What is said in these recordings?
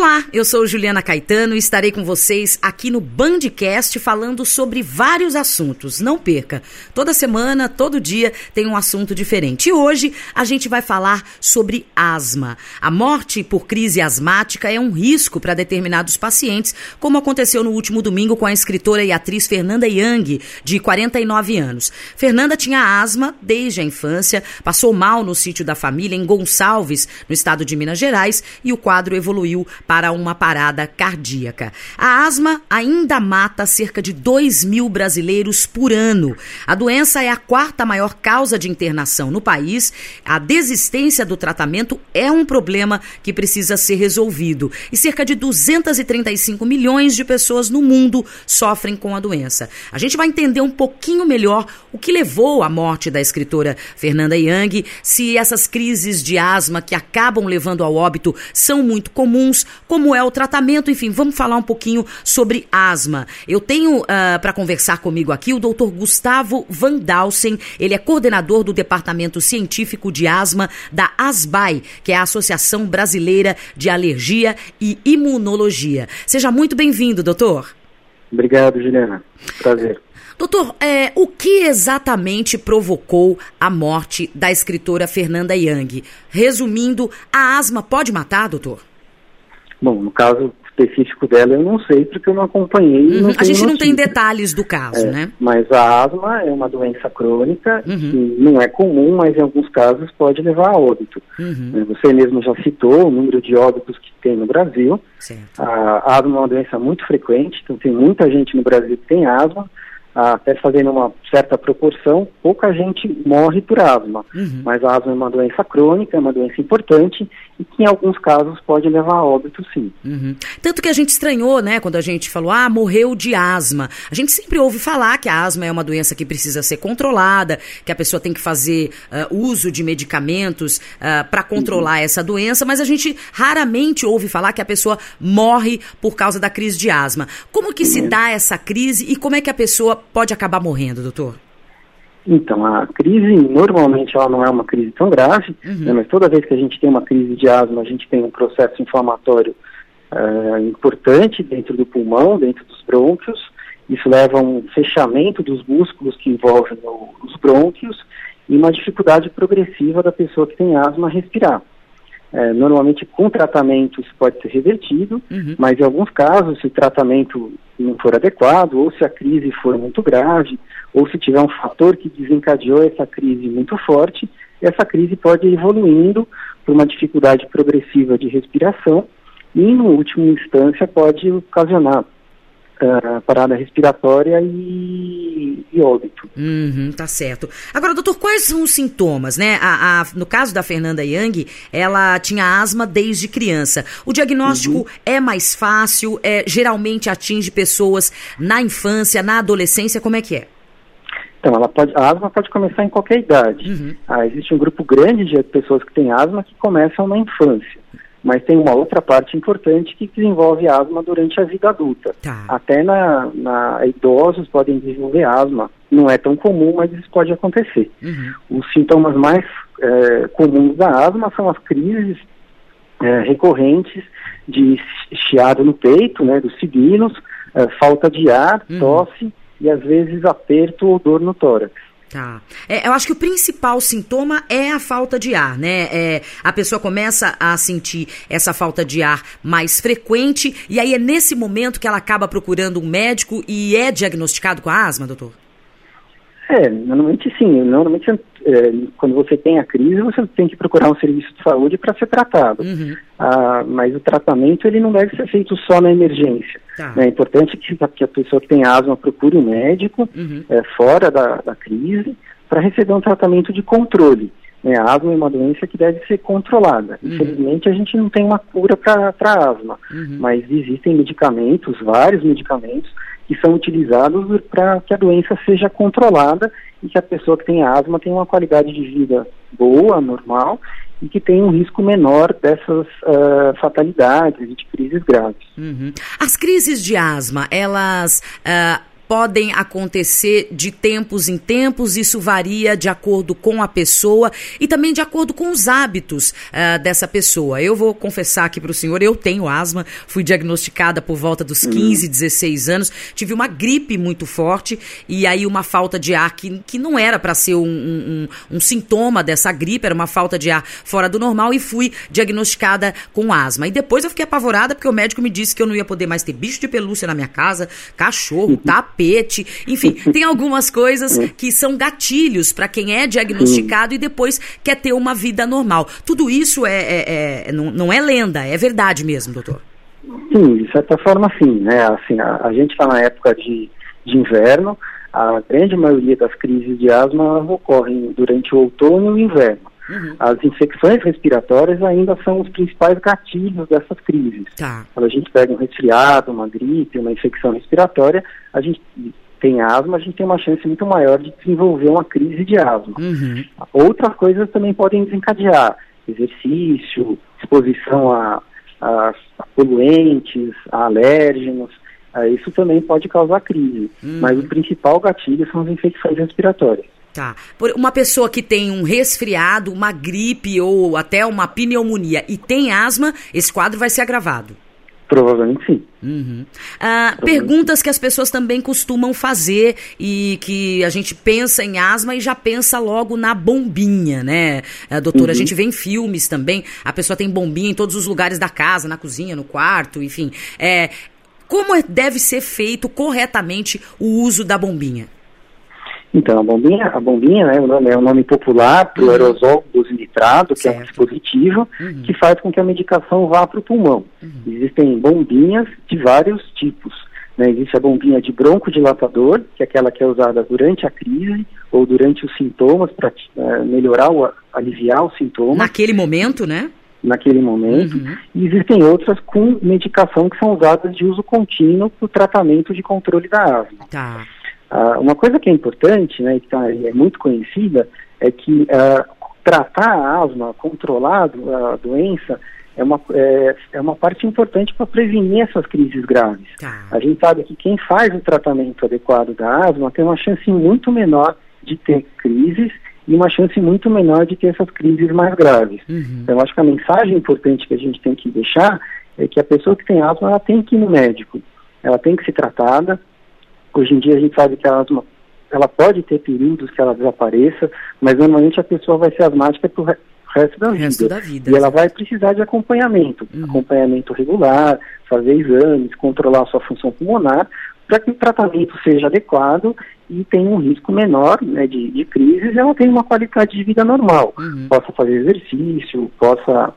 Olá, eu sou Juliana Caetano e estarei com vocês aqui no Bandcast falando sobre vários assuntos. Não perca, toda semana, todo dia tem um assunto diferente. E hoje a gente vai falar sobre asma. A morte por crise asmática é um risco para determinados pacientes, como aconteceu no último domingo com a escritora e atriz Fernanda Young, de 49 anos. Fernanda tinha asma desde a infância, passou mal no sítio da família em Gonçalves, no estado de Minas Gerais, e o quadro evoluiu para uma parada cardíaca. A asma ainda mata cerca de 2 mil brasileiros por ano. A doença é a quarta maior causa de internação no país. A desistência do tratamento é um problema que precisa ser resolvido. E cerca de 235 milhões de pessoas no mundo sofrem com a doença. A gente vai entender um pouquinho melhor o que levou à morte da escritora Fernanda Young, se essas crises de asma que acabam levando ao óbito são muito comuns, como é o tratamento, enfim, vamos falar um pouquinho sobre asma. Eu tenho uh, para conversar comigo aqui o doutor Gustavo Van Dalsen, ele é coordenador do Departamento Científico de Asma da ASBAI, que é a Associação Brasileira de Alergia e Imunologia. Seja muito bem-vindo, doutor. Obrigado, Juliana. Prazer. Doutor, é, o que exatamente provocou a morte da escritora Fernanda Young? Resumindo, a asma pode matar, doutor? Bom, no caso específico dela eu não sei porque eu não acompanhei. Uhum. Não a gente não tem detalhes do caso, é, né? Mas a asma é uma doença crônica uhum. que não é comum, mas em alguns casos pode levar a óbito. Uhum. É, você mesmo já citou o número de óbitos que tem no Brasil. Certo. A asma é uma doença muito frequente, então tem muita gente no Brasil que tem asma até fazendo uma certa proporção, pouca gente morre por asma. Uhum. Mas a asma é uma doença crônica, é uma doença importante e que em alguns casos pode levar a óbito, sim. Uhum. Tanto que a gente estranhou, né, quando a gente falou, ah, morreu de asma. A gente sempre ouve falar que a asma é uma doença que precisa ser controlada, que a pessoa tem que fazer uh, uso de medicamentos uh, ah, para controlar uhum. essa doença, mas a gente raramente ouve falar que a pessoa morre por causa da crise de asma. Como que se dá essa crise e como é que a pessoa pode acabar morrendo, doutor? Então, a crise, normalmente, ela não é uma crise tão grave, uhum. né, mas toda vez que a gente tem uma crise de asma, a gente tem um processo inflamatório uh, importante dentro do pulmão, dentro dos brônquios. Isso leva a um fechamento dos músculos que envolvem o, os brônquios e uma dificuldade progressiva da pessoa que tem asma a respirar. É, normalmente com tratamento isso pode ser revertido, uhum. mas em alguns casos, se o tratamento não for adequado, ou se a crise for muito grave, ou se tiver um fator que desencadeou essa crise muito forte, essa crise pode ir evoluindo por uma dificuldade progressiva de respiração e, no último instância, pode ocasionar uh, parada respiratória e, e óbito. Uhum, tá certo. Agora, doutor, quais são os sintomas, né? A, a, no caso da Fernanda Young, ela tinha asma desde criança. O diagnóstico uhum. é mais fácil, é, geralmente atinge pessoas na infância, na adolescência, como é que é? Então, ela pode, a asma pode começar em qualquer idade. Uhum. Ah, existe um grupo grande de pessoas que têm asma que começam na infância. Mas tem uma outra parte importante que desenvolve asma durante a vida adulta. Tá. Até na, na, idosos podem desenvolver asma. Não é tão comum, mas isso pode acontecer. Uhum. Os sintomas mais é, comuns da asma são as crises é, recorrentes de chiado no peito, né, dos sibinos, é, falta de ar, uhum. tosse e às vezes aperto ou dor no tórax. Tá. É, eu acho que o principal sintoma é a falta de ar, né? É, a pessoa começa a sentir essa falta de ar mais frequente e aí é nesse momento que ela acaba procurando um médico e é diagnosticado com asma, doutor? É, normalmente sim. Normalmente, é, quando você tem a crise, você tem que procurar um serviço de saúde para ser tratado. Uhum. Ah, mas o tratamento ele não deve ser feito só na emergência. Tá. É importante que, que, a pessoa que tem asma procure um médico uhum. é, fora da, da crise para receber um tratamento de controle. É, a asma é uma doença que deve ser controlada. Uhum. Infelizmente, a gente não tem uma cura para a asma, uhum. mas existem medicamentos, vários medicamentos, que são utilizados para que a doença seja controlada e que a pessoa que tem asma tenha uma qualidade de vida boa, normal, e que tenha um risco menor dessas uh, fatalidades e de crises graves. Uhum. As crises de asma, elas uh, podem acontecer de tempos em tempos, isso varia de acordo com a pessoa e também de acordo com os hábitos uh, dessa pessoa. Eu vou confessar aqui para o senhor, eu tenho asma, fui diagnosticada por volta dos 15, uhum. 16 anos, tive uma gripe muito forte e aí uma falta de ar que, que não era para ser um, um, um, sintoma dessa gripe, era uma falta de ar fora do normal e fui diagnosticada com asma. E depois eu fiquei apavorada porque o médico me disse que eu não ia poder mais ter bicho de pelúcia na minha casa, cachorro, tapete, enfim, tem algumas coisas que são gatilhos para quem é diagnosticado e depois quer ter uma vida normal. Tudo isso é, é, é não, não é lenda, é verdade mesmo, doutor. Sim, de certa forma sim, né? Assim, a, a gente está na época de, de inverno, a grande maioria das crises de asma ocorrem durante o outono e o inverno. Uhum. As infecções respiratórias ainda são os principais gatilhos dessas crises. Tá. Quando a gente pega um resfriado, uma gripe, uma infecção respiratória, a gente tem asma, a gente tem uma chance muito maior de desenvolver uma crise de asma. Uhum. Outras coisas também podem desencadear exercício, exposição a, a, a poluentes, a alérgenos, isso também pode causar crise. Uhum. Mas o principal gatilho são as infecções respiratórias. Tá. Por uma pessoa que tem um resfriado, uma gripe ou até uma pneumonia e tem asma, esse quadro vai ser agravado. Provavelmente sim. Uhum. Ah, Provavelmente perguntas sim. que as pessoas também costumam fazer e que a gente pensa em asma e já pensa logo na bombinha, né, ah, doutora? Uhum. A gente vê em filmes também, a pessoa tem bombinha em todos os lugares da casa, na cozinha, no quarto, enfim. É, como é, deve ser feito corretamente o uso da bombinha? Então, a bombinha, a bombinha né, é o nome popular para o uhum. aerosol dosimetrado, que certo. é um dispositivo uhum. que faz com que a medicação vá para o pulmão. Uhum. Existem bombinhas de vários tipos. Né? Existe a bombinha de broncodilatador, que é aquela que é usada durante a crise ou durante os sintomas, para uh, melhorar ou aliviar os sintomas. Naquele momento, né? Naquele momento. Uhum. E existem outras com medicação que são usadas de uso contínuo para o tratamento de controle da asma. Tá. Uh, uma coisa que é importante, né, que tá, é muito conhecida, é que uh, tratar a asma, controlar a doença, é uma, é, é uma parte importante para prevenir essas crises graves. Tá. A gente sabe que quem faz o tratamento adequado da asma tem uma chance muito menor de ter crises e uma chance muito menor de ter essas crises mais graves. Uhum. Então, acho que a mensagem importante que a gente tem que deixar é que a pessoa que tem asma, ela tem que ir no médico. Ela tem que ser tratada, Hoje em dia a gente sabe que a asma ela pode ter períodos que ela desapareça, mas normalmente a pessoa vai ser asmática para o resto, da, resto vida. da vida. E ela vai precisar de acompanhamento, uhum. acompanhamento regular, fazer exames, controlar a sua função pulmonar, para que o tratamento seja adequado e tenha um risco menor né, de, de crises e ela tenha uma qualidade de vida normal. Uhum. Possa fazer exercício, possa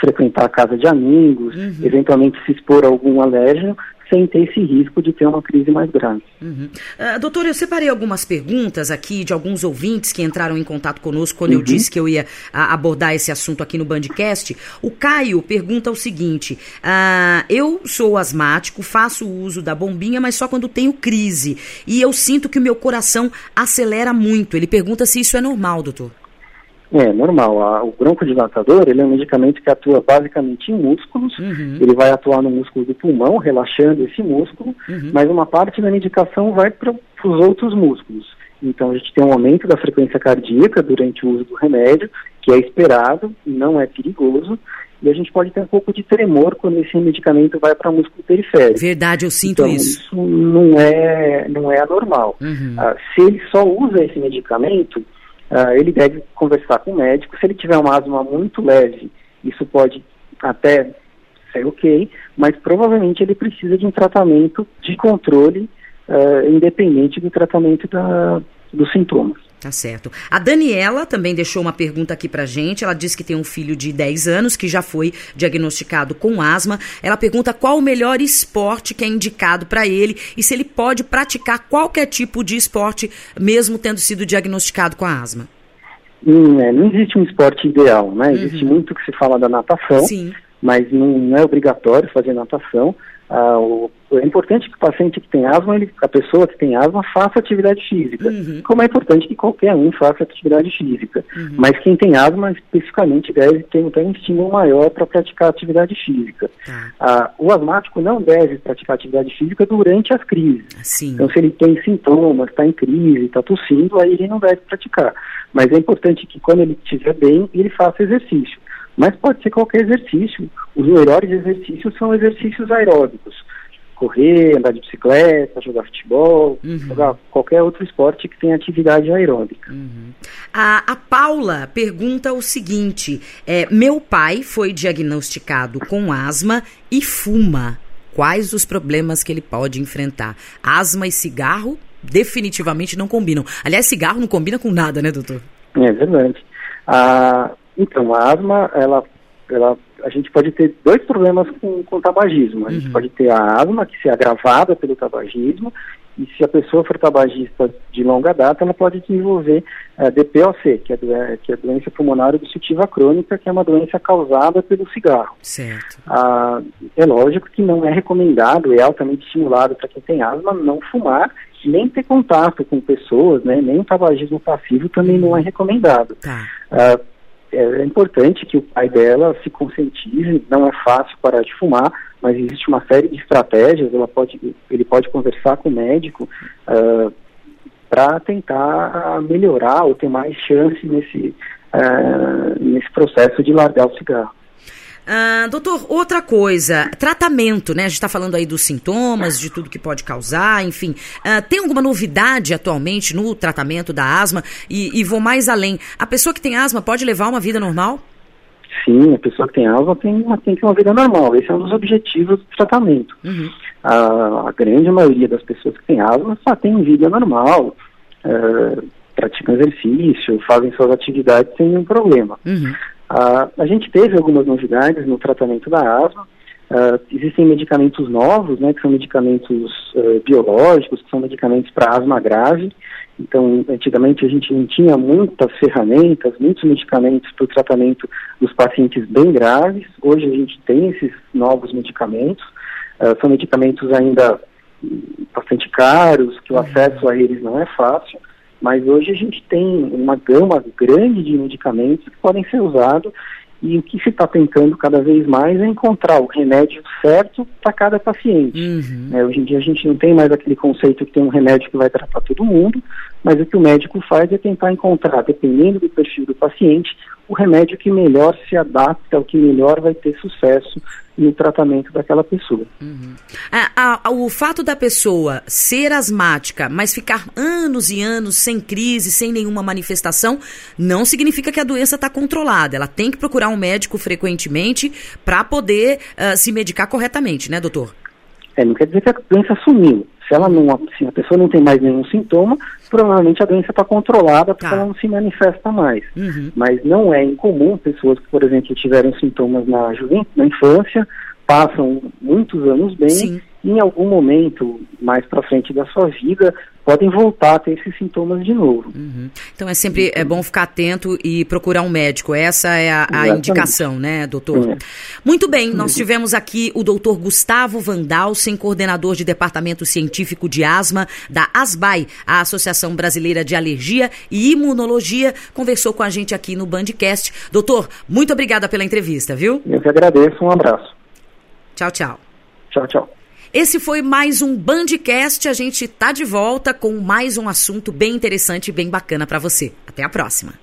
frequentar a casa de amigos, uhum. eventualmente se expor a algum alérgeno, sem ter esse risco de ter uma crise mais grave. Uhum. Uh, doutor, eu separei algumas perguntas aqui de alguns ouvintes que entraram em contato conosco quando uhum. eu disse que eu ia uh, abordar esse assunto aqui no Bandcast. O Caio pergunta o seguinte: uh, eu sou asmático, faço uso da bombinha, mas só quando tenho crise. E eu sinto que o meu coração acelera muito. Ele pergunta se isso é normal, doutor. É normal. A, o broncodilatador ele é um medicamento que atua basicamente em músculos. Uhum. Ele vai atuar no músculo do pulmão, relaxando esse músculo, uhum. mas uma parte da medicação vai para os outros músculos. Então a gente tem um aumento da frequência cardíaca durante o uso do remédio, que é esperado e não é perigoso. E a gente pode ter um pouco de tremor quando esse medicamento vai para o músculo periférico. Verdade, eu sinto então, isso. Isso não é, não é anormal. Uhum. Ah, se ele só usa esse medicamento, uh, ele deve conversar com o médico. Se ele tiver uma asma muito leve, isso pode até ser ok, mas provavelmente ele precisa de um tratamento de controle, uh, independente do tratamento da, dos sintomas. Tá certo. A Daniela também deixou uma pergunta aqui pra gente. Ela diz que tem um filho de 10 anos que já foi diagnosticado com asma. Ela pergunta qual o melhor esporte que é indicado para ele e se ele pode praticar qualquer tipo de esporte, mesmo tendo sido diagnosticado com a asma. Hum, é, não existe um esporte ideal, né? Existe uhum. muito que se fala da natação, Sim. mas não, não é obrigatório fazer natação. Ah, o, é importante que o paciente que tem asma, ele, a pessoa que tem asma, faça atividade física. Uhum. Como é importante que qualquer um faça atividade física. Uhum. Mas quem tem asma, especificamente, deve ter, ter um estímulo maior para praticar atividade física. Uhum. Ah, o asmático não deve praticar atividade física durante as crises. Sim. Então, se ele tem sintomas, está em crise, está tossindo, aí ele não deve praticar. Mas é importante que quando ele estiver bem, ele faça exercício. Mas pode ser qualquer exercício. Os melhores exercícios são exercícios aeróbicos. Correr, andar de bicicleta, jogar futebol, uhum. jogar qualquer outro esporte que tenha atividade aeróbica. Uhum. A, a, Paula pergunta o seguinte: é, meu pai foi diagnosticado com asma e fuma. Quais os problemas que ele pode enfrentar? Asma e cigarro definitivamente não combinam. Aliás, cigarro não combina com nada, né, doutor? É verdade. Ah, então, a asma, ela, ela, a gente pode ter dois problemas com, com o tabagismo. A gente uhum. pode ter a asma, que se é agravada pelo tabagismo, e se a pessoa for tabagista de longa data, ela pode desenvolver a eh, DPOC, que é, que é a doença pulmonar obstrutiva crônica, que é uma doença causada pelo cigarro. Certo. Ah, é lógico que não é recomendado, é altamente estimulado para quem tem asma não fumar, nem ter contato com pessoas, né, nem o tabagismo passivo também não é recomendado. Tá. Ah, é importante que o pai dela se conscientize, não é fácil parar de fumar, mas existe uma série de estratégias, ela pode, ele pode conversar com o médico uh, ah, para tentar melhorar ou ter mais chance nesse, uh, nesse processo de largar o cigarro. Uh, doutor, outra coisa, tratamento, né? A gente está falando aí dos sintomas, de tudo que pode causar, enfim. Uh, tem alguma novidade atualmente no tratamento da asma? E, e, vou mais além. A pessoa que tem asma pode levar uma vida normal? Sim, a pessoa que tem asma tem, uma, tem que ter uma vida normal. Esse é um dos objetivos do tratamento. Uhum. A, a, grande maioria das pessoas que têm asma só tem vida normal, uh, praticam exercício, fazem suas atividades sem nenhum problema. Uhum. Uh, a gente teve algumas novidades no tratamento da asma. Uh, existem medicamentos novos, né, que são medicamentos uh, biológicos, que são medicamentos para asma grave. Então, antigamente a gente não tinha muitas ferramentas, muitos medicamentos para o tratamento dos pacientes bem graves. Hoje a gente tem esses novos medicamentos. São medicamentos ainda bastante caros, que o acesso a eles não é fácil. Mas hoje a gente tem uma gama grande de medicamentos que podem ser usados e o que se está tentando cada vez mais é encontrar o remédio certo para cada paciente. Uhum. É, hoje em dia a gente não tem mais aquele conceito que tem um remédio que vai tratar todo mundo, mas o que o médico faz é tentar encontrar, dependendo do perfil do paciente, o remédio que melhor se adapta, o que melhor vai ter sucesso no tratamento daquela pessoa. Uhum. A, a, o fato da pessoa ser asmática, mas ficar anos e anos sem crise, sem nenhuma manifestação, não significa que a doença está controlada. Ela tem que procurar um médico frequentemente para poder uh, se medicar corretamente, né, doutor? É, não quer dizer que a doença sumiu. Se ela não, se a pessoa não tem mais nenhum sintoma, provavelmente a doença está controlada porque tá. ela não se manifesta mais. Uhum. Mas não é incomum pessoas que, por exemplo, tiveram sintomas na juventude, na infância, passam muitos anos bem Sim em algum momento mais para frente da sua vida podem voltar a ter esses sintomas de novo. Uhum. Então é sempre é bom ficar atento e procurar um médico. Essa é a, a indicação, né, doutor? É. Muito bem, nós tivemos aqui o doutor Gustavo Vandalsen, coordenador de Departamento Científico de Asma da ASBAI, a Associação Brasileira de Alergia e Imunologia, conversou com a gente aqui no Bandcast. Doutor, muito obrigada pela entrevista, viu? Eu que agradeço, um abraço. Tchau, tchau. Tchau, tchau. Esse foi mais um Bandcast. A gente tá de volta com mais um assunto bem interessante e bem bacana para você. Até a próxima.